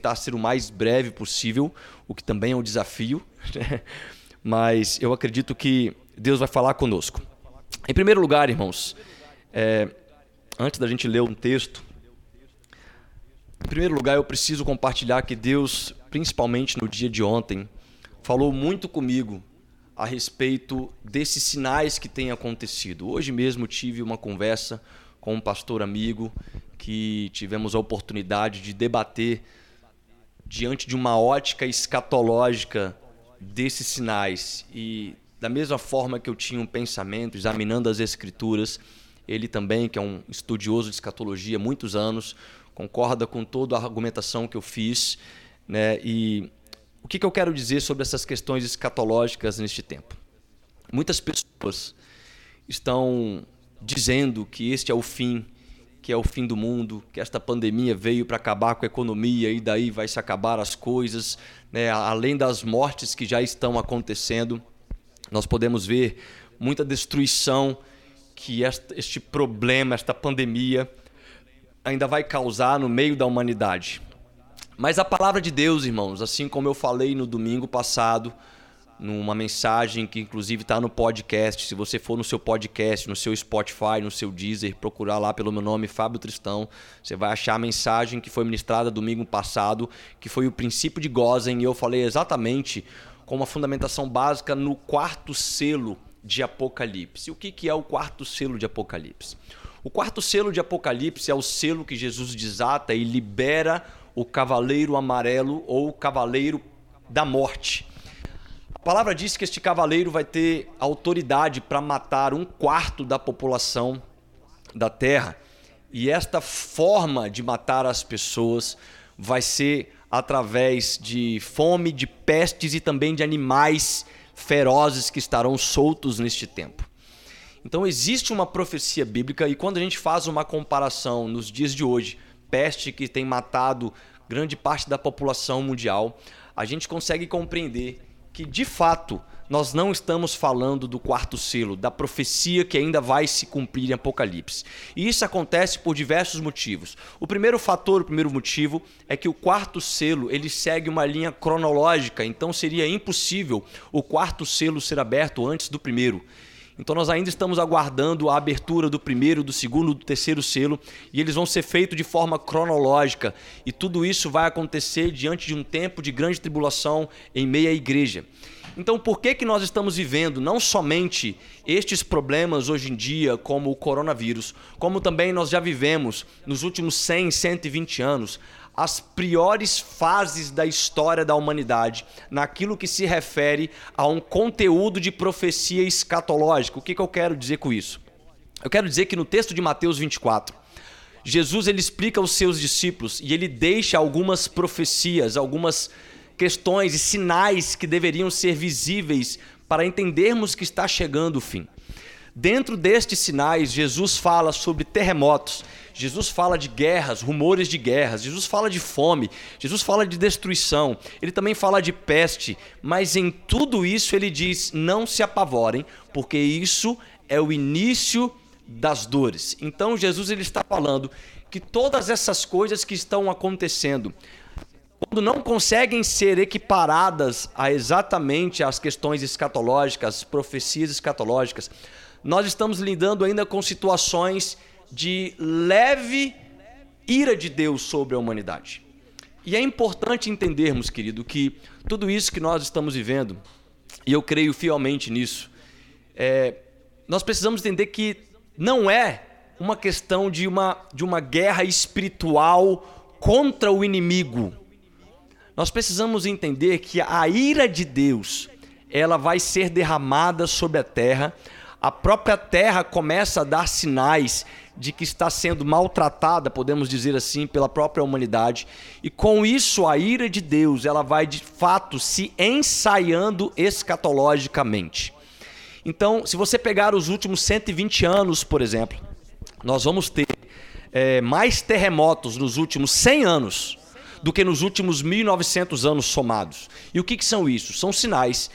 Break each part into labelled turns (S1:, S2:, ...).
S1: tentar ser o mais breve possível, o que também é um desafio, né? mas eu acredito que Deus vai falar conosco. Em primeiro lugar, irmãos, é, antes da gente ler um texto, em primeiro lugar eu preciso compartilhar que Deus, principalmente no dia de ontem, falou muito comigo a respeito desses sinais que têm acontecido. Hoje mesmo tive uma conversa com um pastor amigo que tivemos a oportunidade de debater diante de uma ótica escatológica desses sinais e da mesma forma que eu tinha um pensamento examinando as escrituras, ele também, que é um estudioso de escatologia há muitos anos, concorda com toda a argumentação que eu fiz, né? E o que, que eu quero dizer sobre essas questões escatológicas neste tempo? Muitas pessoas estão dizendo que este é o fim que é o fim do mundo, que esta pandemia veio para acabar com a economia e daí vai se acabar as coisas, né? além das mortes que já estão acontecendo, nós podemos ver muita destruição que este problema, esta pandemia ainda vai causar no meio da humanidade. Mas a palavra de Deus, irmãos, assim como eu falei no domingo passado, numa mensagem que inclusive está no podcast. Se você for no seu podcast, no seu Spotify, no seu Deezer, procurar lá pelo meu nome, Fábio Tristão, você vai achar a mensagem que foi ministrada domingo passado, que foi o princípio de Gozen, e eu falei exatamente com uma fundamentação básica no quarto selo de Apocalipse. O que, que é o quarto selo de Apocalipse? O quarto selo de Apocalipse é o selo que Jesus desata e libera o cavaleiro amarelo ou o cavaleiro da morte. A palavra diz que este cavaleiro vai ter autoridade para matar um quarto da população da terra. E esta forma de matar as pessoas vai ser através de fome, de pestes e também de animais ferozes que estarão soltos neste tempo. Então existe uma profecia bíblica e quando a gente faz uma comparação nos dias de hoje, peste que tem matado grande parte da população mundial, a gente consegue compreender que de fato nós não estamos falando do quarto selo, da profecia que ainda vai se cumprir em Apocalipse. E isso acontece por diversos motivos. O primeiro fator, o primeiro motivo é que o quarto selo, ele segue uma linha cronológica, então seria impossível o quarto selo ser aberto antes do primeiro. Então nós ainda estamos aguardando a abertura do primeiro, do segundo, do terceiro selo e eles vão ser feitos de forma cronológica e tudo isso vai acontecer diante de um tempo de grande tribulação em meio à igreja. Então, por que, que nós estamos vivendo não somente estes problemas hoje em dia, como o coronavírus, como também nós já vivemos nos últimos 100, 120 anos, as piores fases da história da humanidade naquilo que se refere a um conteúdo de profecia escatológica. O que, que eu quero dizer com isso? Eu quero dizer que no texto de Mateus 24, Jesus ele explica aos seus discípulos e ele deixa algumas profecias, algumas questões e sinais que deveriam ser visíveis para entendermos que está chegando o fim. Dentro destes sinais, Jesus fala sobre terremotos, Jesus fala de guerras, rumores de guerras, Jesus fala de fome, Jesus fala de destruição, ele também fala de peste, mas em tudo isso ele diz: não se apavorem, porque isso é o início das dores. Então Jesus ele está falando que todas essas coisas que estão acontecendo, quando não conseguem ser equiparadas a exatamente as questões escatológicas, as profecias escatológicas, nós estamos lidando ainda com situações de leve ira de Deus sobre a humanidade. E é importante entendermos, querido, que tudo isso que nós estamos vivendo, e eu creio fielmente nisso, é, nós precisamos entender que não é uma questão de uma, de uma guerra espiritual contra o inimigo. Nós precisamos entender que a ira de Deus, ela vai ser derramada sobre a terra a própria terra começa a dar sinais de que está sendo maltratada, podemos dizer assim, pela própria humanidade. E com isso a ira de Deus, ela vai de fato se ensaiando escatologicamente. Então, se você pegar os últimos 120 anos, por exemplo, nós vamos ter é, mais terremotos nos últimos 100 anos do que nos últimos 1900 anos somados. E o que, que são isso? São sinais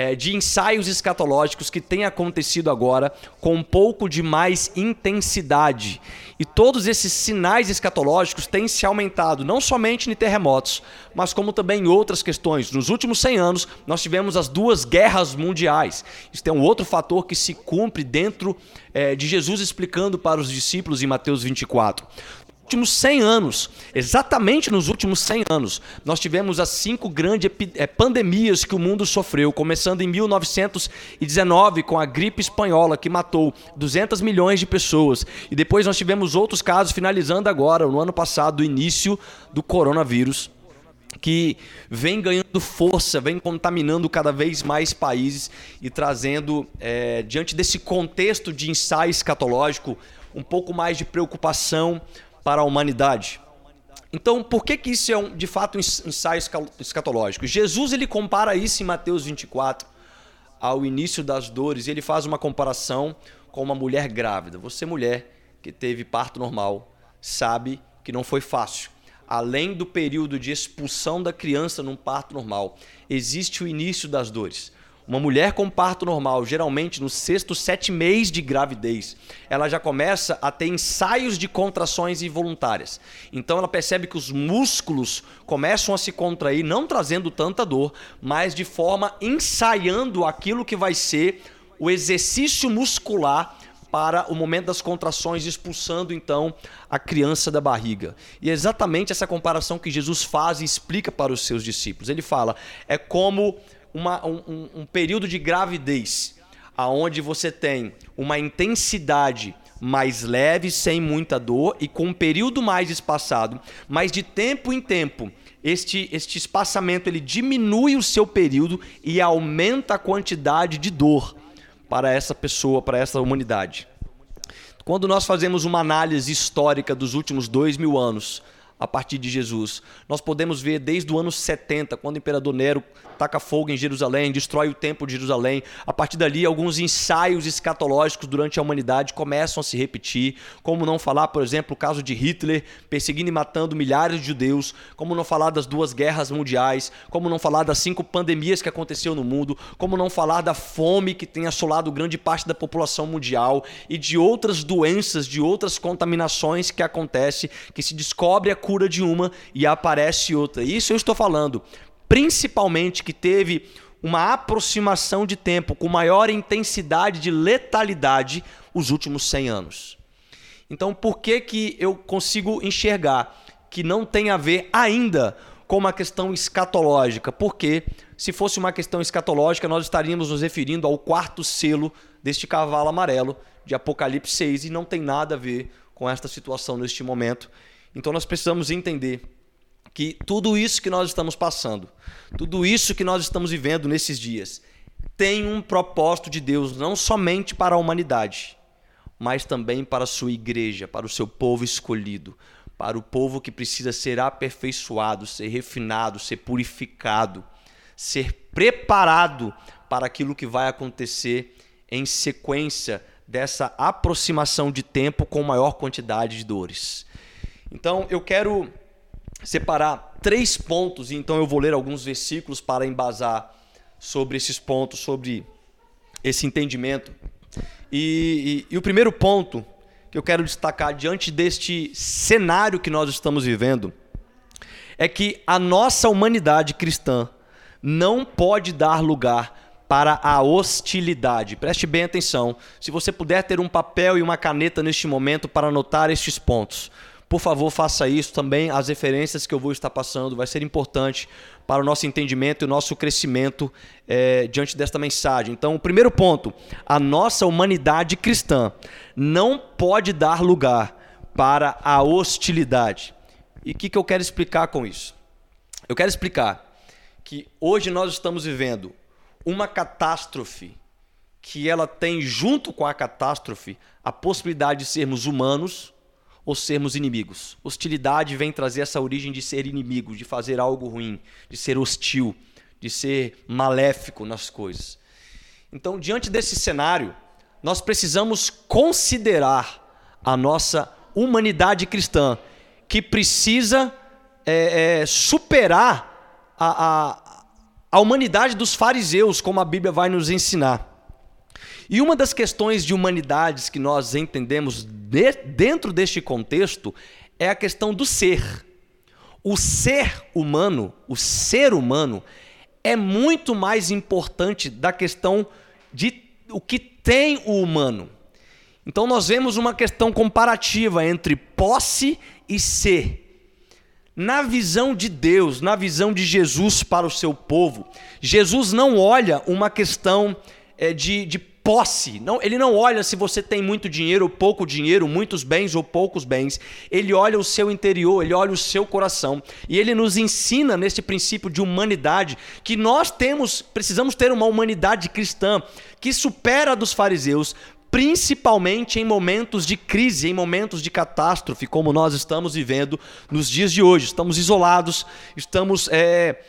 S1: é, de ensaios escatológicos que têm acontecido agora com um pouco de mais intensidade. E todos esses sinais escatológicos têm se aumentado, não somente em terremotos, mas como também em outras questões. Nos últimos 100 anos, nós tivemos as duas guerras mundiais. Isso tem um outro fator que se cumpre dentro é, de Jesus explicando para os discípulos em Mateus 24 últimos 100 anos, exatamente nos últimos 100 anos, nós tivemos as cinco grandes eh, pandemias que o mundo sofreu, começando em 1919 com a gripe espanhola que matou 200 milhões de pessoas, e depois nós tivemos outros casos finalizando agora, no ano passado, o início do coronavírus que vem ganhando força, vem contaminando cada vez mais países e trazendo, é, diante desse contexto de ensaio escatológico, um pouco mais de preocupação para a humanidade. Então, por que, que isso é um, de fato um ensaio escatológico? Jesus ele compara isso em Mateus 24 ao início das dores, e ele faz uma comparação com uma mulher grávida. Você mulher que teve parto normal, sabe que não foi fácil. Além do período de expulsão da criança num parto normal, existe o início das dores. Uma mulher com parto normal, geralmente no sexto, sete mês de gravidez, ela já começa a ter ensaios de contrações involuntárias. Então ela percebe que os músculos começam a se contrair, não trazendo tanta dor, mas de forma ensaiando aquilo que vai ser o exercício muscular para o momento das contrações, expulsando então a criança da barriga. E é exatamente essa comparação que Jesus faz e explica para os seus discípulos. Ele fala: é como uma, um, um período de gravidez, aonde você tem uma intensidade mais leve, sem muita dor e com um período mais espaçado, mas de tempo em tempo este, este espaçamento ele diminui o seu período e aumenta a quantidade de dor para essa pessoa, para essa humanidade. Quando nós fazemos uma análise histórica dos últimos dois mil anos, a partir de Jesus. Nós podemos ver desde o ano 70, quando o imperador Nero taca fogo em Jerusalém, destrói o templo de Jerusalém. A partir dali, alguns ensaios escatológicos durante a humanidade começam a se repetir. Como não falar, por exemplo, o caso de Hitler perseguindo e matando milhares de judeus. Como não falar das duas guerras mundiais. Como não falar das cinco pandemias que aconteceu no mundo. Como não falar da fome que tem assolado grande parte da população mundial. E de outras doenças, de outras contaminações que acontecem, que se descobre a cura de uma e aparece outra. Isso eu estou falando principalmente que teve uma aproximação de tempo com maior intensidade de letalidade os últimos 100 anos. Então, por que que eu consigo enxergar que não tem a ver ainda com uma questão escatológica? Porque se fosse uma questão escatológica, nós estaríamos nos referindo ao quarto selo deste cavalo amarelo de Apocalipse 6 e não tem nada a ver com esta situação neste momento. Então nós precisamos entender que tudo isso que nós estamos passando, tudo isso que nós estamos vivendo nesses dias, tem um propósito de Deus não somente para a humanidade, mas também para a sua igreja, para o seu povo escolhido, para o povo que precisa ser aperfeiçoado, ser refinado, ser purificado, ser preparado para aquilo que vai acontecer em sequência dessa aproximação de tempo com maior quantidade de dores. Então, eu quero separar três pontos, e então eu vou ler alguns versículos para embasar sobre esses pontos, sobre esse entendimento. E, e, e, o primeiro ponto que eu quero destacar diante deste cenário que nós estamos vivendo é que a nossa humanidade cristã não pode dar lugar para a hostilidade. Preste bem atenção. Se você puder ter um papel e uma caneta neste momento para anotar estes pontos. Por favor, faça isso também. As referências que eu vou estar passando vai ser importante para o nosso entendimento e o nosso crescimento é, diante desta mensagem. Então, o primeiro ponto: a nossa humanidade cristã não pode dar lugar para a hostilidade. E o que, que eu quero explicar com isso? Eu quero explicar que hoje nós estamos vivendo uma catástrofe que ela tem junto com a catástrofe a possibilidade de sermos humanos ou sermos inimigos. Hostilidade vem trazer essa origem de ser inimigo, de fazer algo ruim, de ser hostil, de ser maléfico nas coisas. Então, diante desse cenário, nós precisamos considerar a nossa humanidade cristã, que precisa é, é, superar a, a, a humanidade dos fariseus, como a Bíblia vai nos ensinar. E uma das questões de humanidades que nós entendemos de, dentro deste contexto é a questão do ser. O ser humano, o ser humano, é muito mais importante da questão de o que tem o humano. Então nós vemos uma questão comparativa entre posse e ser. Na visão de Deus, na visão de Jesus para o seu povo, Jesus não olha uma questão é, de, de posse. Não, ele não olha se você tem muito dinheiro ou pouco dinheiro, muitos bens ou poucos bens. Ele olha o seu interior, ele olha o seu coração. E ele nos ensina nesse princípio de humanidade que nós temos, precisamos ter uma humanidade cristã que supera a dos fariseus, principalmente em momentos de crise, em momentos de catástrofe, como nós estamos vivendo nos dias de hoje. Estamos isolados, estamos é,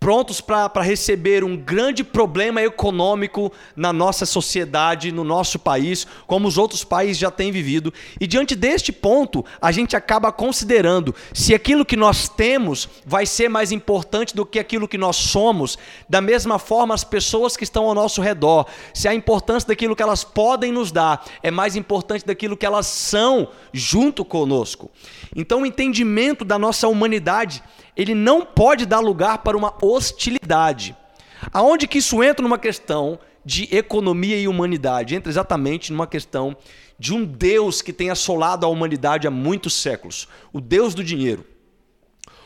S1: prontos para receber um grande problema econômico na nossa sociedade, no nosso país, como os outros países já têm vivido. E diante deste ponto, a gente acaba considerando se aquilo que nós temos vai ser mais importante do que aquilo que nós somos, da mesma forma as pessoas que estão ao nosso redor, se a importância daquilo que elas podem nos dar é mais importante daquilo que elas são junto conosco. Então, o entendimento da nossa humanidade ele não pode dar lugar para uma hostilidade. Aonde que isso entra numa questão de economia e humanidade? Entra exatamente numa questão de um Deus que tem assolado a humanidade há muitos séculos, o Deus do dinheiro.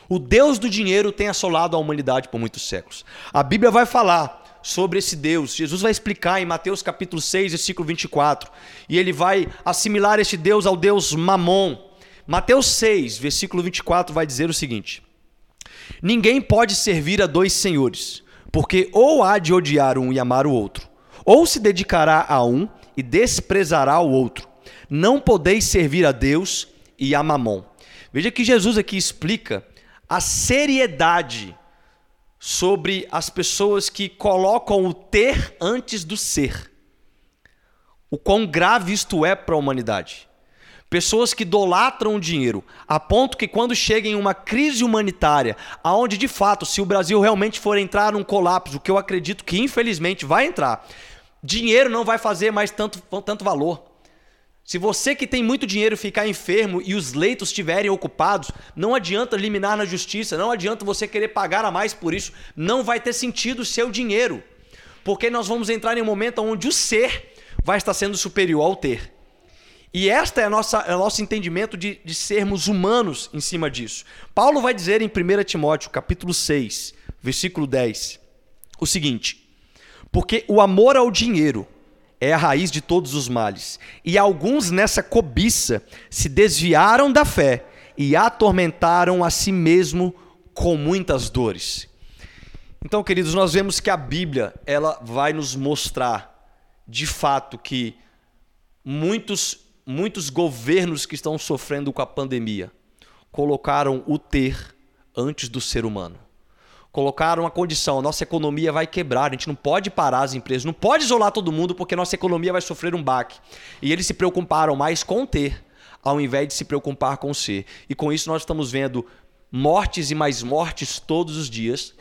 S1: O Deus do dinheiro tem assolado a humanidade por muitos séculos. A Bíblia vai falar sobre esse Deus. Jesus vai explicar em Mateus capítulo 6, versículo 24. E ele vai assimilar esse Deus ao Deus Mamon. Mateus 6, versículo 24 vai dizer o seguinte: Ninguém pode servir a dois senhores, porque ou há de odiar um e amar o outro, ou se dedicará a um e desprezará o outro. Não podeis servir a Deus e a Mamon. Veja que Jesus aqui explica a seriedade sobre as pessoas que colocam o ter antes do ser. O quão grave isto é para a humanidade. Pessoas que idolatram o dinheiro, a ponto que quando chega em uma crise humanitária, aonde de fato, se o Brasil realmente for entrar num colapso, o que eu acredito que infelizmente vai entrar, dinheiro não vai fazer mais tanto, tanto valor. Se você que tem muito dinheiro ficar enfermo e os leitos estiverem ocupados, não adianta liminar na justiça, não adianta você querer pagar a mais por isso, não vai ter sentido o seu dinheiro. Porque nós vamos entrar em um momento onde o ser vai estar sendo superior ao ter. E esta é, a nossa, é o nosso entendimento de, de sermos humanos em cima disso. Paulo vai dizer em 1 Timóteo, capítulo 6, versículo 10, o seguinte: Porque o amor ao dinheiro é a raiz de todos os males, e alguns nessa cobiça se desviaram da fé e atormentaram a si mesmo com muitas dores. Então, queridos, nós vemos que a Bíblia, ela vai nos mostrar de fato que muitos muitos governos que estão sofrendo com a pandemia colocaram o ter antes do ser humano. Colocaram a condição, a nossa economia vai quebrar, a gente não pode parar as empresas, não pode isolar todo mundo porque nossa economia vai sofrer um baque. E eles se preocuparam mais com ter, ao invés de se preocupar com ser. E com isso nós estamos vendo mortes e mais mortes todos os dias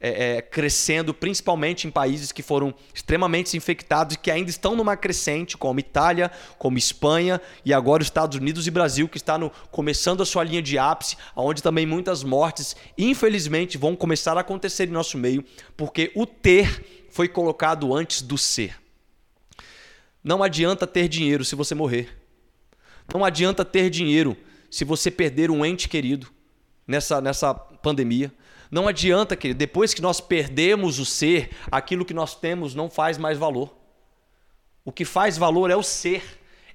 S1: é, é, crescendo, principalmente em países que foram extremamente infectados e que ainda estão numa crescente, como Itália, como Espanha e agora os Estados Unidos e Brasil, que está no, começando a sua linha de ápice, onde também muitas mortes, infelizmente, vão começar a acontecer em nosso meio, porque o ter foi colocado antes do ser. Não adianta ter dinheiro se você morrer. Não adianta ter dinheiro se você perder um ente querido nessa, nessa pandemia. Não adianta, que depois que nós perdemos o ser, aquilo que nós temos não faz mais valor. O que faz valor é o ser,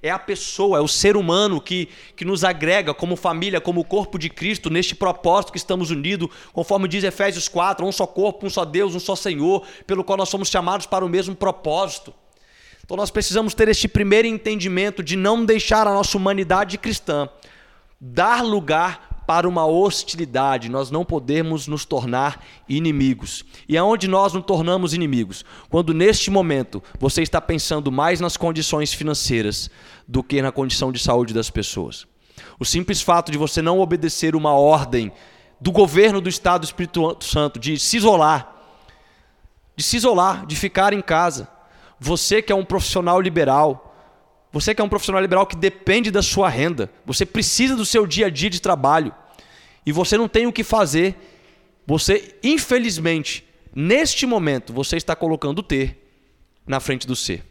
S1: é a pessoa, é o ser humano que, que nos agrega como família, como corpo de Cristo, neste propósito que estamos unidos, conforme diz Efésios 4, um só corpo, um só Deus, um só Senhor, pelo qual nós somos chamados para o mesmo propósito. Então nós precisamos ter este primeiro entendimento de não deixar a nossa humanidade cristã dar lugar para uma hostilidade, nós não podemos nos tornar inimigos. E aonde nós nos tornamos inimigos? Quando neste momento você está pensando mais nas condições financeiras do que na condição de saúde das pessoas. O simples fato de você não obedecer uma ordem do governo do Estado do Espírito Santo de se isolar, de se isolar, de ficar em casa. Você que é um profissional liberal, você que é um profissional liberal que depende da sua renda, você precisa do seu dia a dia de trabalho e você não tem o que fazer, você, infelizmente, neste momento, você está colocando o ter na frente do ser.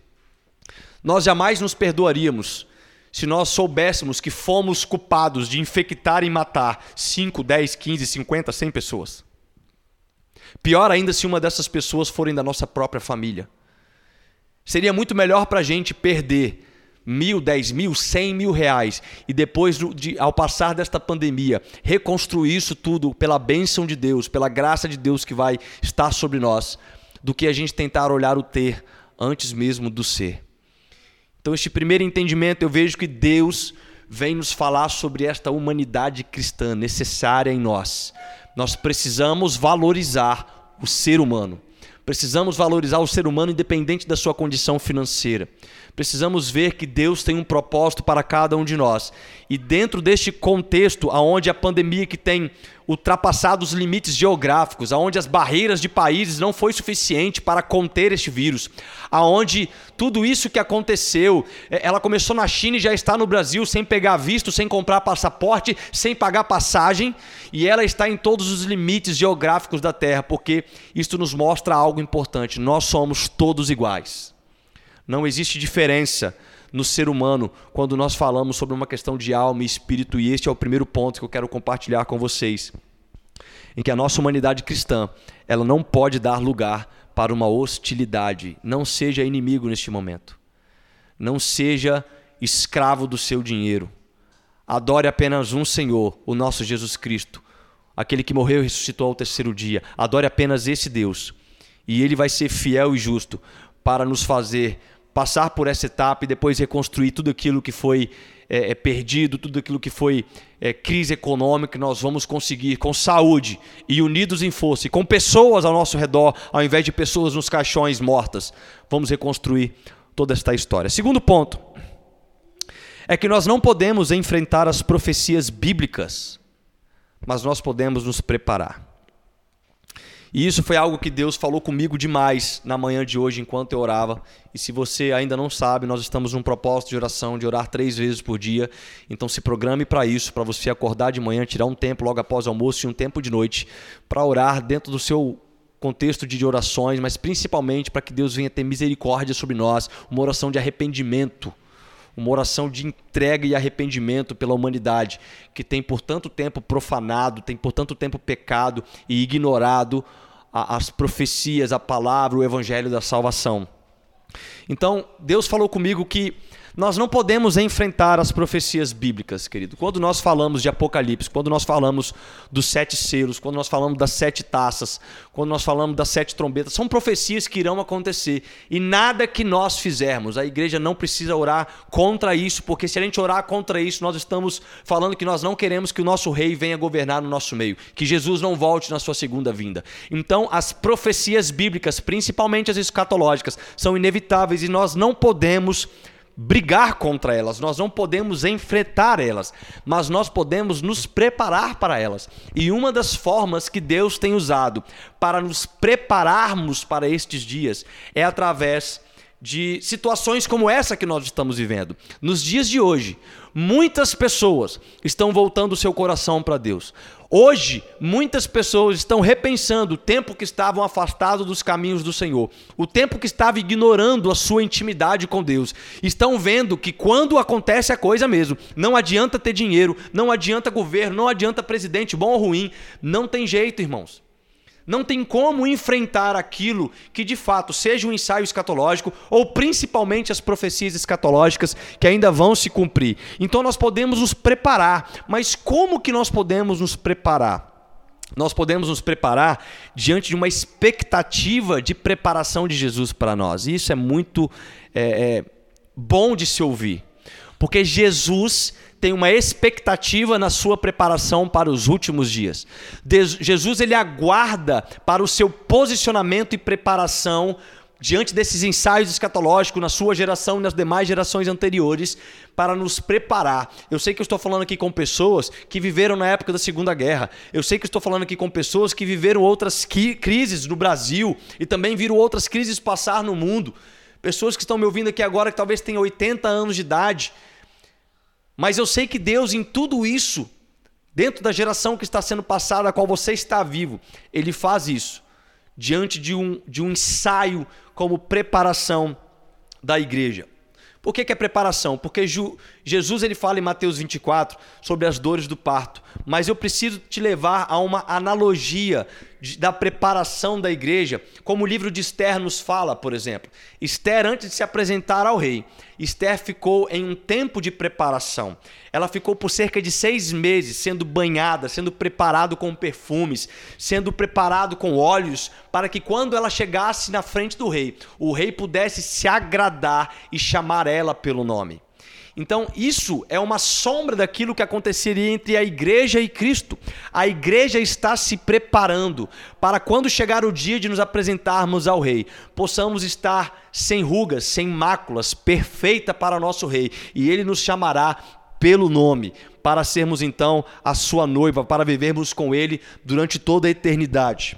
S1: Nós jamais nos perdoaríamos se nós soubéssemos que fomos culpados de infectar e matar 5, 10, 15, 50, 100 pessoas. Pior ainda se uma dessas pessoas forem da nossa própria família. Seria muito melhor para a gente perder mil, dez mil, cem mil reais e depois, de, ao passar desta pandemia, reconstruir isso tudo pela bênção de Deus, pela graça de Deus que vai estar sobre nós, do que a gente tentar olhar o ter antes mesmo do ser. Então, este primeiro entendimento, eu vejo que Deus vem nos falar sobre esta humanidade cristã necessária em nós. Nós precisamos valorizar o ser humano. Precisamos valorizar o ser humano independente da sua condição financeira. Precisamos ver que Deus tem um propósito para cada um de nós. E dentro deste contexto, aonde a pandemia que tem ultrapassado os limites geográficos, aonde as barreiras de países não foi suficiente para conter este vírus, aonde tudo isso que aconteceu, é, ela começou na China e já está no Brasil sem pegar visto, sem comprar passaporte, sem pagar passagem, e ela está em todos os limites geográficos da Terra, porque isto nos mostra algo importante. Nós somos todos iguais. Não existe diferença no ser humano quando nós falamos sobre uma questão de alma e espírito, e este é o primeiro ponto que eu quero compartilhar com vocês. Em que a nossa humanidade cristã, ela não pode dar lugar para uma hostilidade. Não seja inimigo neste momento. Não seja escravo do seu dinheiro. Adore apenas um Senhor, o nosso Jesus Cristo, aquele que morreu e ressuscitou ao terceiro dia. Adore apenas esse Deus. E ele vai ser fiel e justo para nos fazer passar por essa etapa e depois reconstruir tudo aquilo que foi é, é, perdido, tudo aquilo que foi é, crise econômica, nós vamos conseguir com saúde e unidos em força, e com pessoas ao nosso redor, ao invés de pessoas nos caixões mortas, vamos reconstruir toda esta história. Segundo ponto é que nós não podemos enfrentar as profecias bíblicas, mas nós podemos nos preparar. E isso foi algo que Deus falou comigo demais na manhã de hoje enquanto eu orava. E se você ainda não sabe, nós estamos num propósito de oração de orar três vezes por dia. Então se programe para isso, para você acordar de manhã, tirar um tempo logo após o almoço e um tempo de noite para orar dentro do seu contexto de orações, mas principalmente para que Deus venha ter misericórdia sobre nós, uma oração de arrependimento uma oração de entrega e arrependimento pela humanidade, que tem por tanto tempo profanado, tem por tanto tempo pecado e ignorado as profecias, a palavra, o evangelho da salvação. Então, Deus falou comigo que nós não podemos enfrentar as profecias bíblicas, querido. Quando nós falamos de Apocalipse, quando nós falamos dos sete selos, quando nós falamos das sete taças, quando nós falamos das sete trombetas, são profecias que irão acontecer. E nada que nós fizermos, a igreja não precisa orar contra isso, porque se a gente orar contra isso, nós estamos falando que nós não queremos que o nosso rei venha governar no nosso meio, que Jesus não volte na sua segunda vinda. Então, as profecias bíblicas, principalmente as escatológicas, são inevitáveis e nós não podemos brigar contra elas, nós não podemos enfrentar elas, mas nós podemos nos preparar para elas. E uma das formas que Deus tem usado para nos prepararmos para estes dias é através de situações como essa que nós estamos vivendo. Nos dias de hoje, muitas pessoas estão voltando o seu coração para Deus. Hoje, muitas pessoas estão repensando o tempo que estavam afastados dos caminhos do Senhor, o tempo que estava ignorando a sua intimidade com Deus. Estão vendo que quando acontece a coisa mesmo, não adianta ter dinheiro, não adianta governo, não adianta presidente bom ou ruim, não tem jeito, irmãos. Não tem como enfrentar aquilo que de fato seja um ensaio escatológico ou principalmente as profecias escatológicas que ainda vão se cumprir. Então nós podemos nos preparar, mas como que nós podemos nos preparar? Nós podemos nos preparar diante de uma expectativa de preparação de Jesus para nós. E isso é muito é, é, bom de se ouvir, porque Jesus tem uma expectativa na sua preparação para os últimos dias. Jesus ele aguarda para o seu posicionamento e preparação diante desses ensaios escatológicos na sua geração e nas demais gerações anteriores para nos preparar. Eu sei que eu estou falando aqui com pessoas que viveram na época da Segunda Guerra. Eu sei que eu estou falando aqui com pessoas que viveram outras crises no Brasil e também viram outras crises passar no mundo. Pessoas que estão me ouvindo aqui agora que talvez tenham 80 anos de idade. Mas eu sei que Deus em tudo isso, dentro da geração que está sendo passada, a qual você está vivo, ele faz isso diante de um, de um ensaio como preparação da igreja. Por que, que é preparação? Porque Ju, Jesus ele fala em Mateus 24 sobre as dores do parto, mas eu preciso te levar a uma analogia de, da preparação da igreja, como o livro de Esther nos fala, por exemplo. Esther, antes de se apresentar ao rei, Esther ficou em um tempo de preparação. Ela ficou por cerca de seis meses sendo banhada, sendo preparado com perfumes, sendo preparado com óleos, para que quando ela chegasse na frente do rei, o rei pudesse se agradar e chamar ela pelo nome. Então, isso é uma sombra daquilo que aconteceria entre a igreja e Cristo. A igreja está se preparando para quando chegar o dia de nos apresentarmos ao Rei, possamos estar sem rugas, sem máculas, perfeita para nosso Rei, e ele nos chamará pelo nome, para sermos então a sua noiva, para vivermos com ele durante toda a eternidade.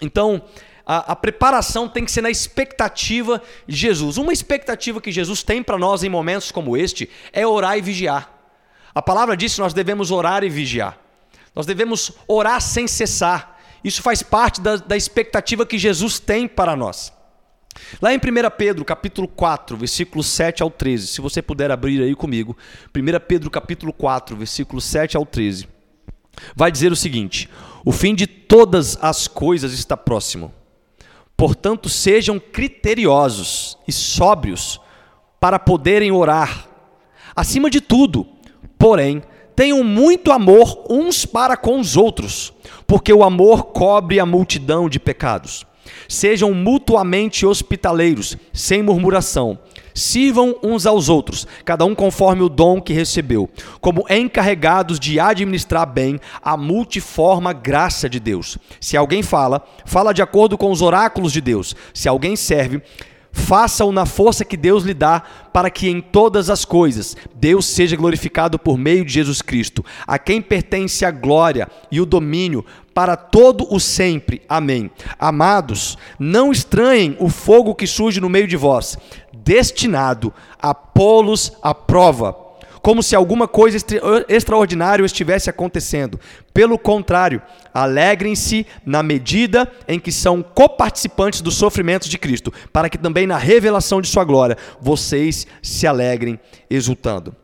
S1: Então, a, a, preparação tem que ser na expectativa de Jesus. Uma expectativa que Jesus tem para nós em momentos como este é orar e vigiar. A palavra diz que nós devemos orar e vigiar. Nós devemos orar sem cessar. Isso faz parte da, da expectativa que Jesus tem para nós. Lá em 1 Pedro, capítulo 4, versículo 7 ao 13, se você puder abrir aí comigo, 1 Pedro, capítulo 4, versículo 7 ao 13, vai dizer o seguinte: O fim de todas as coisas está próximo. Portanto, sejam criteriosos e sóbrios para poderem orar. Acima de tudo, porém, tenham muito amor uns para com os outros, porque o amor cobre a multidão de pecados. Sejam mutuamente hospitaleiros, sem murmuração. Sirvam uns aos outros, cada um conforme o dom que recebeu, como encarregados de administrar bem a multiforme graça de Deus. Se alguém fala, fala de acordo com os oráculos de Deus. Se alguém serve, faça-o na força que Deus lhe dá, para que em todas as coisas Deus seja glorificado por meio de Jesus Cristo, a quem pertence a glória e o domínio para todo o sempre. Amém. Amados, não estranhem o fogo que surge no meio de vós, destinado a pô-los à prova como se alguma coisa extraordinária estivesse acontecendo. Pelo contrário, alegrem-se na medida em que são coparticipantes dos sofrimentos de Cristo, para que também na revelação de sua glória vocês se alegrem exultando.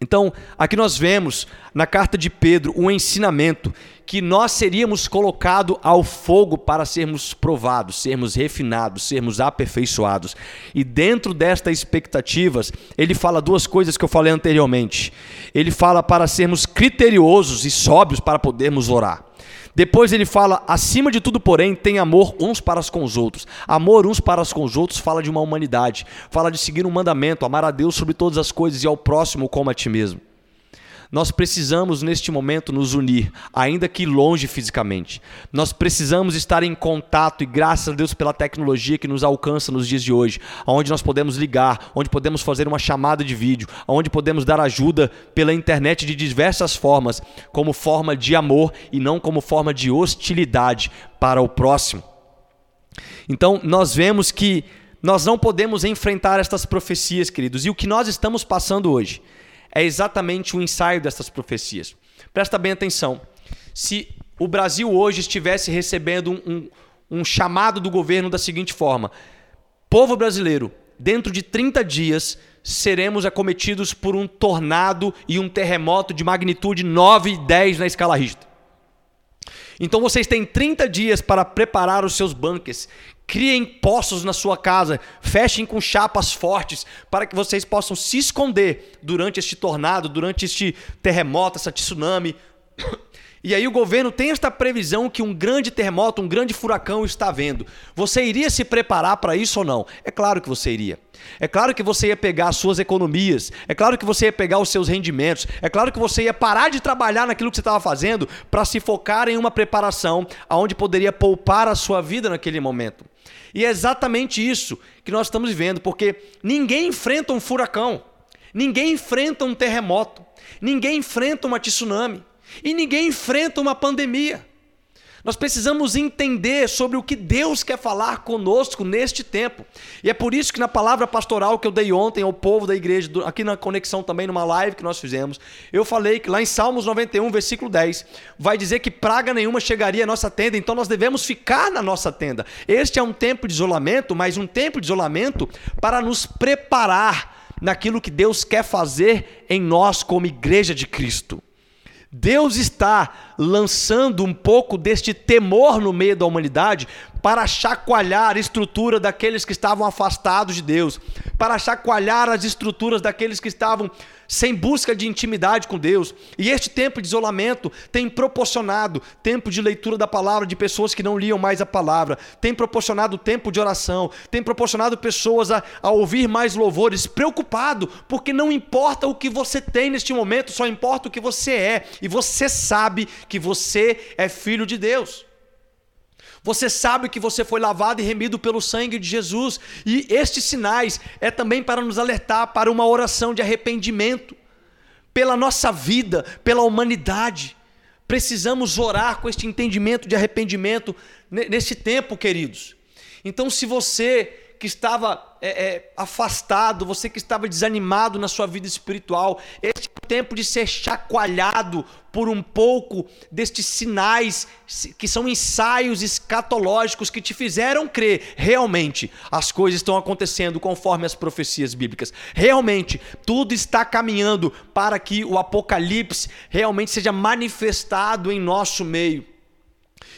S1: Então, aqui nós vemos na carta de Pedro um ensinamento que nós seríamos colocados ao fogo para sermos provados, sermos refinados, sermos aperfeiçoados. E dentro destas expectativas, ele fala duas coisas que eu falei anteriormente. Ele fala para sermos criteriosos e sóbrios para podermos orar. Depois ele fala, acima de tudo, porém, tem amor uns para com os outros. Amor uns para com os outros fala de uma humanidade, fala de seguir um mandamento, amar a Deus sobre todas as coisas e ao próximo como a ti mesmo. Nós precisamos, neste momento, nos unir, ainda que longe fisicamente. Nós precisamos estar em contato, e graças a Deus pela tecnologia que nos alcança nos dias de hoje, onde nós podemos ligar, onde podemos fazer uma chamada de vídeo, onde podemos dar ajuda pela internet de diversas formas, como forma de amor e não como forma de hostilidade para o próximo. Então, nós vemos que nós não podemos enfrentar estas profecias, queridos, e o que nós estamos passando hoje é exatamente o ensaio dessas profecias. Presta bem atenção. Se o Brasil hoje estivesse recebendo um, um, um chamado do governo da seguinte forma: povo brasileiro, dentro de 30 dias seremos acometidos por um tornado e um terremoto de magnitude 9 e 10 na escala Richter. Então vocês têm 30 dias para preparar os seus bunkers. Criem poços na sua casa, fechem com chapas fortes para que vocês possam se esconder durante este tornado, durante este terremoto, essa tsunami. E aí o governo tem esta previsão que um grande terremoto, um grande furacão está vendo. Você iria se preparar para isso ou não? É claro que você iria. É claro que você ia pegar as suas economias, é claro que você ia pegar os seus rendimentos, é claro que você ia parar de trabalhar naquilo que você estava fazendo para se focar em uma preparação aonde poderia poupar a sua vida naquele momento. E é exatamente isso que nós estamos vivendo, porque ninguém enfrenta um furacão, ninguém enfrenta um terremoto, ninguém enfrenta uma tsunami e ninguém enfrenta uma pandemia. Nós precisamos entender sobre o que Deus quer falar conosco neste tempo. E é por isso que na palavra pastoral que eu dei ontem ao povo da igreja, aqui na conexão também, numa live que nós fizemos, eu falei que lá em Salmos 91, versículo 10, vai dizer que praga nenhuma chegaria à nossa tenda, então nós devemos ficar na nossa tenda. Este é um tempo de isolamento, mas um tempo de isolamento para nos preparar naquilo que Deus quer fazer em nós como igreja de Cristo. Deus está lançando um pouco deste temor no meio da humanidade para chacoalhar a estrutura daqueles que estavam afastados de Deus, para chacoalhar as estruturas daqueles que estavam sem busca de intimidade com Deus. E este tempo de isolamento tem proporcionado tempo de leitura da palavra de pessoas que não liam mais a palavra, tem proporcionado tempo de oração, tem proporcionado pessoas a, a ouvir mais louvores, preocupado, porque não importa o que você tem neste momento, só importa o que você é, e você sabe que você é filho de Deus. Você sabe que você foi lavado e remido pelo sangue de Jesus. E estes sinais é também para nos alertar para uma oração de arrependimento pela nossa vida, pela humanidade. Precisamos orar com este entendimento de arrependimento nesse tempo, queridos. Então, se você que estava é, é, afastado, você que estava desanimado na sua vida espiritual, este é o tempo de ser chacoalhado por um pouco destes sinais que são ensaios escatológicos que te fizeram crer realmente as coisas estão acontecendo conforme as profecias bíblicas. Realmente tudo está caminhando para que o apocalipse realmente seja manifestado em nosso meio.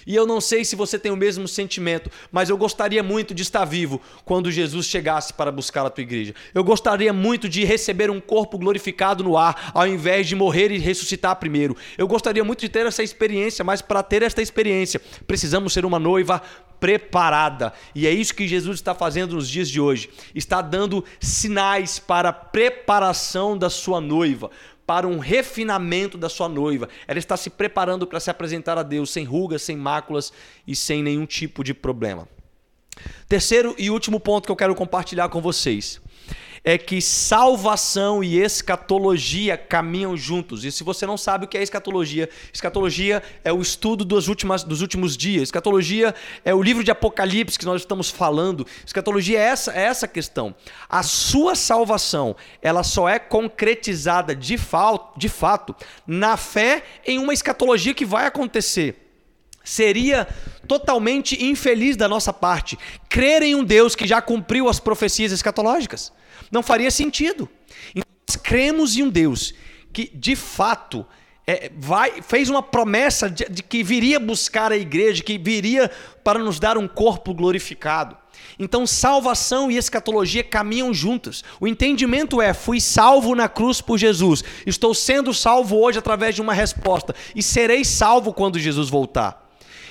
S1: E eu não sei se você tem o mesmo sentimento, mas eu gostaria muito de estar vivo quando Jesus chegasse para buscar a tua igreja. Eu gostaria muito de receber um corpo glorificado no ar, ao invés de morrer e ressuscitar primeiro. Eu gostaria muito de ter essa experiência, mas para ter esta experiência, precisamos ser uma noiva preparada. E é isso que Jesus está fazendo nos dias de hoje. Está dando sinais para a preparação da sua noiva para um refinamento da sua noiva. Ela está se preparando para se apresentar a Deus sem rugas, sem máculas e sem nenhum tipo de problema. Terceiro e último ponto que eu quero compartilhar com vocês é que salvação e escatologia caminham juntos. E se você não sabe o que é escatologia, escatologia é o estudo dos, últimas, dos últimos dias. Escatologia é o livro de Apocalipse que nós estamos falando. Escatologia é essa, é essa questão. A sua salvação, ela só é concretizada de, de fato na fé em uma escatologia que vai acontecer. Seria totalmente infeliz da nossa parte crer em um Deus que já cumpriu as profecias escatológicas. Não faria sentido. Então, nós cremos em um Deus que, de fato, é, vai, fez uma promessa de, de que viria buscar a igreja, que viria para nos dar um corpo glorificado. Então, salvação e escatologia caminham juntas. O entendimento é: fui salvo na cruz por Jesus, estou sendo salvo hoje através de uma resposta, e serei salvo quando Jesus voltar.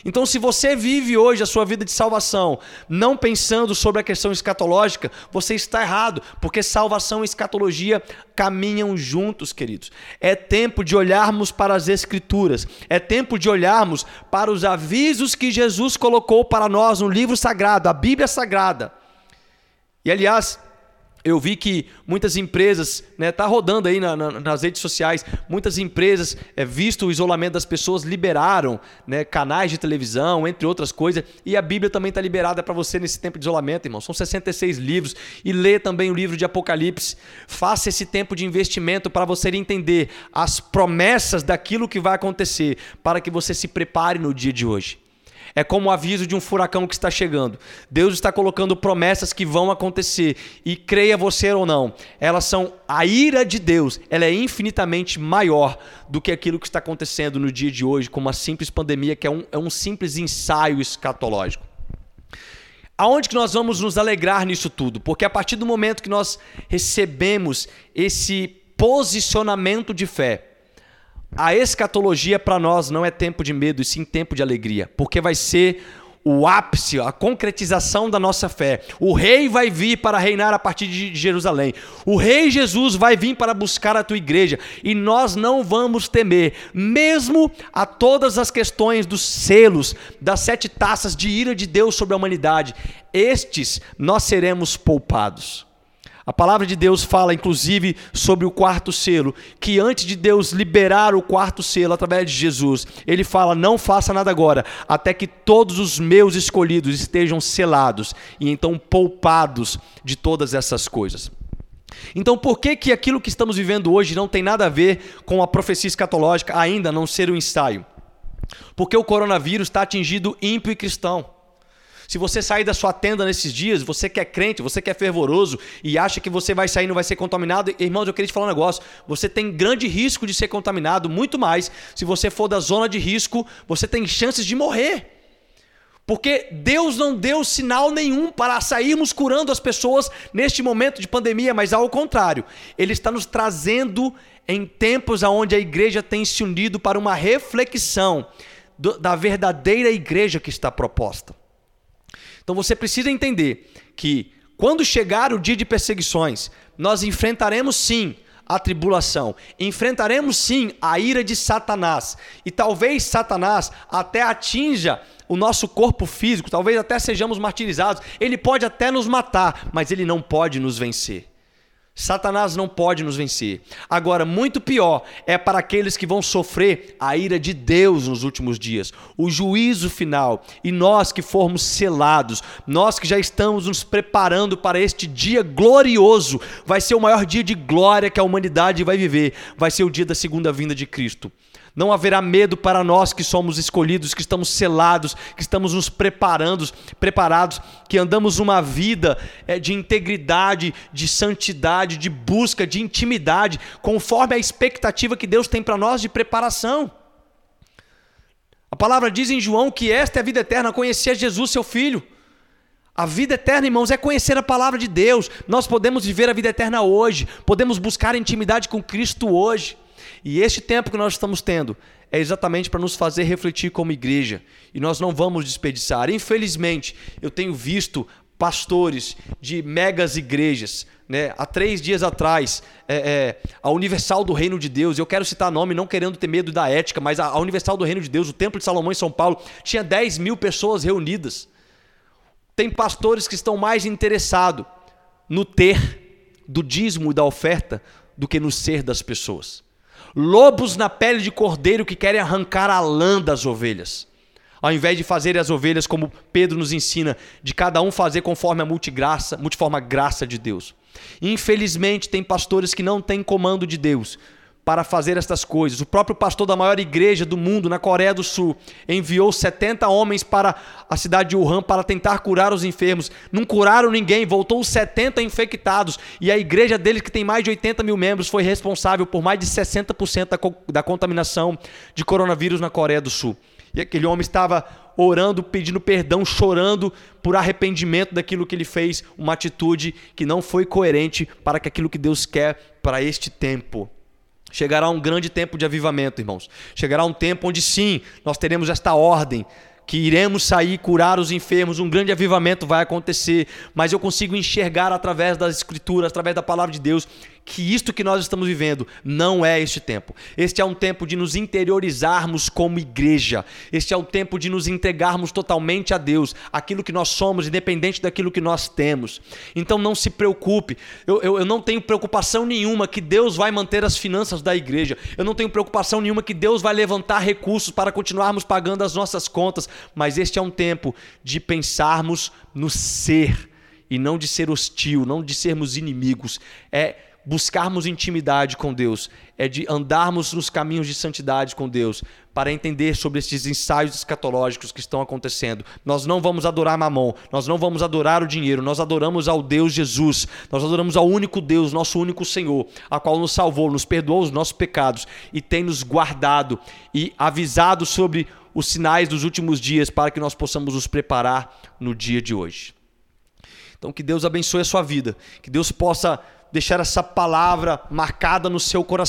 S1: Então, se você vive hoje a sua vida de salvação não pensando sobre a questão escatológica, você está errado, porque salvação e escatologia caminham juntos, queridos. É tempo de olharmos para as Escrituras, é tempo de olharmos para os avisos que Jesus colocou para nós no livro sagrado, a Bíblia Sagrada. E aliás, eu vi que muitas empresas, né, tá rodando aí na, na, nas redes sociais, muitas empresas, é, visto o isolamento das pessoas, liberaram né, canais de televisão, entre outras coisas, e a Bíblia também está liberada para você nesse tempo de isolamento, irmão. São 66 livros, e lê também o livro de Apocalipse. Faça esse tempo de investimento para você entender as promessas daquilo que vai acontecer, para que você se prepare no dia de hoje. É como o aviso de um furacão que está chegando. Deus está colocando promessas que vão acontecer e creia você ou não, elas são a ira de Deus, ela é infinitamente maior do que aquilo que está acontecendo no dia de hoje, como uma simples pandemia que é um, é um simples ensaio escatológico. Aonde que nós vamos nos alegrar nisso tudo? Porque a partir do momento que nós recebemos esse posicionamento de fé, a escatologia para nós não é tempo de medo, e sim tempo de alegria, porque vai ser o ápice, a concretização da nossa fé. O rei vai vir para reinar a partir de Jerusalém. O rei Jesus vai vir para buscar a tua igreja e nós não vamos temer, mesmo a todas as questões dos selos, das sete taças de ira de Deus sobre a humanidade. Estes nós seremos poupados. A palavra de Deus fala, inclusive, sobre o quarto selo, que antes de Deus liberar o quarto selo através de Jesus, ele fala: Não faça nada agora, até que todos os meus escolhidos estejam selados e então poupados de todas essas coisas. Então, por que, que aquilo que estamos vivendo hoje não tem nada a ver com a profecia escatológica, ainda não ser um ensaio? Porque o coronavírus está atingindo ímpio e cristão. Se você sair da sua tenda nesses dias, você que é crente, você que é fervoroso e acha que você vai sair e não vai ser contaminado, irmãos, eu queria te falar um negócio. Você tem grande risco de ser contaminado, muito mais. Se você for da zona de risco, você tem chances de morrer. Porque Deus não deu sinal nenhum para sairmos curando as pessoas neste momento de pandemia, mas ao contrário, Ele está nos trazendo em tempos onde a igreja tem se unido para uma reflexão da verdadeira igreja que está proposta. Então você precisa entender que quando chegar o dia de perseguições, nós enfrentaremos sim a tribulação, enfrentaremos sim a ira de Satanás. E talvez Satanás até atinja o nosso corpo físico, talvez até sejamos martirizados. Ele pode até nos matar, mas ele não pode nos vencer. Satanás não pode nos vencer. Agora, muito pior é para aqueles que vão sofrer a ira de Deus nos últimos dias, o juízo final. E nós que formos selados, nós que já estamos nos preparando para este dia glorioso, vai ser o maior dia de glória que a humanidade vai viver, vai ser o dia da segunda vinda de Cristo. Não haverá medo para nós que somos escolhidos, que estamos selados, que estamos nos preparando, preparados, que andamos uma vida eh, de integridade, de santidade, de busca, de intimidade, conforme a expectativa que Deus tem para nós de preparação. A palavra diz em João que esta é a vida eterna, conhecer Jesus, seu filho. A vida eterna, irmãos, é conhecer a palavra de Deus. Nós podemos viver a vida eterna hoje, podemos buscar intimidade com Cristo hoje. E este tempo que nós estamos tendo é exatamente para nos fazer refletir como igreja. E nós não vamos desperdiçar. Infelizmente, eu tenho visto pastores de megas igrejas. Né? Há três dias atrás, é, é, a Universal do Reino de Deus, eu quero citar nome não querendo ter medo da ética, mas a, a Universal do Reino de Deus, o Templo de Salomão em São Paulo, tinha 10 mil pessoas reunidas. Tem pastores que estão mais interessados no ter do dízimo e da oferta do que no ser das pessoas lobos na pele de cordeiro que querem arrancar a lã das ovelhas. Ao invés de fazer as ovelhas como Pedro nos ensina, de cada um fazer conforme a multigraça, multiforma graça de Deus. Infelizmente, tem pastores que não têm comando de Deus, para fazer estas coisas. O próprio pastor da maior igreja do mundo, na Coreia do Sul, enviou 70 homens para a cidade de Wuhan para tentar curar os enfermos. Não curaram ninguém, voltou 70 infectados. E a igreja deles, que tem mais de 80 mil membros, foi responsável por mais de 60% da, da contaminação de coronavírus na Coreia do Sul. E aquele homem estava orando, pedindo perdão, chorando por arrependimento daquilo que ele fez, uma atitude que não foi coerente para aquilo que Deus quer para este tempo. Chegará um grande tempo de avivamento, irmãos. Chegará um tempo onde sim, nós teremos esta ordem que iremos sair curar os enfermos, um grande avivamento vai acontecer, mas eu consigo enxergar através das escrituras, através da palavra de Deus, que isto que nós estamos vivendo não é este tempo. Este é um tempo de nos interiorizarmos como igreja. Este é o tempo de nos entregarmos totalmente a Deus, aquilo que nós somos, independente daquilo que nós temos. Então não se preocupe. Eu, eu, eu não tenho preocupação nenhuma que Deus vai manter as finanças da igreja. Eu não tenho preocupação nenhuma que Deus vai levantar recursos para continuarmos pagando as nossas contas. Mas este é um tempo de pensarmos no ser e não de ser hostil, não de sermos inimigos. É buscarmos intimidade com Deus, é de andarmos nos caminhos de santidade com Deus, para entender sobre esses ensaios escatológicos que estão acontecendo. Nós não vamos adorar Mamon, nós não vamos adorar o dinheiro, nós adoramos ao Deus Jesus, nós adoramos ao único Deus, nosso único Senhor, a qual nos salvou, nos perdoou os nossos pecados e tem nos guardado e avisado sobre os sinais dos últimos dias para que nós possamos nos preparar no dia de hoje. Então, que Deus abençoe a sua vida, que Deus possa deixar essa palavra marcada no seu coração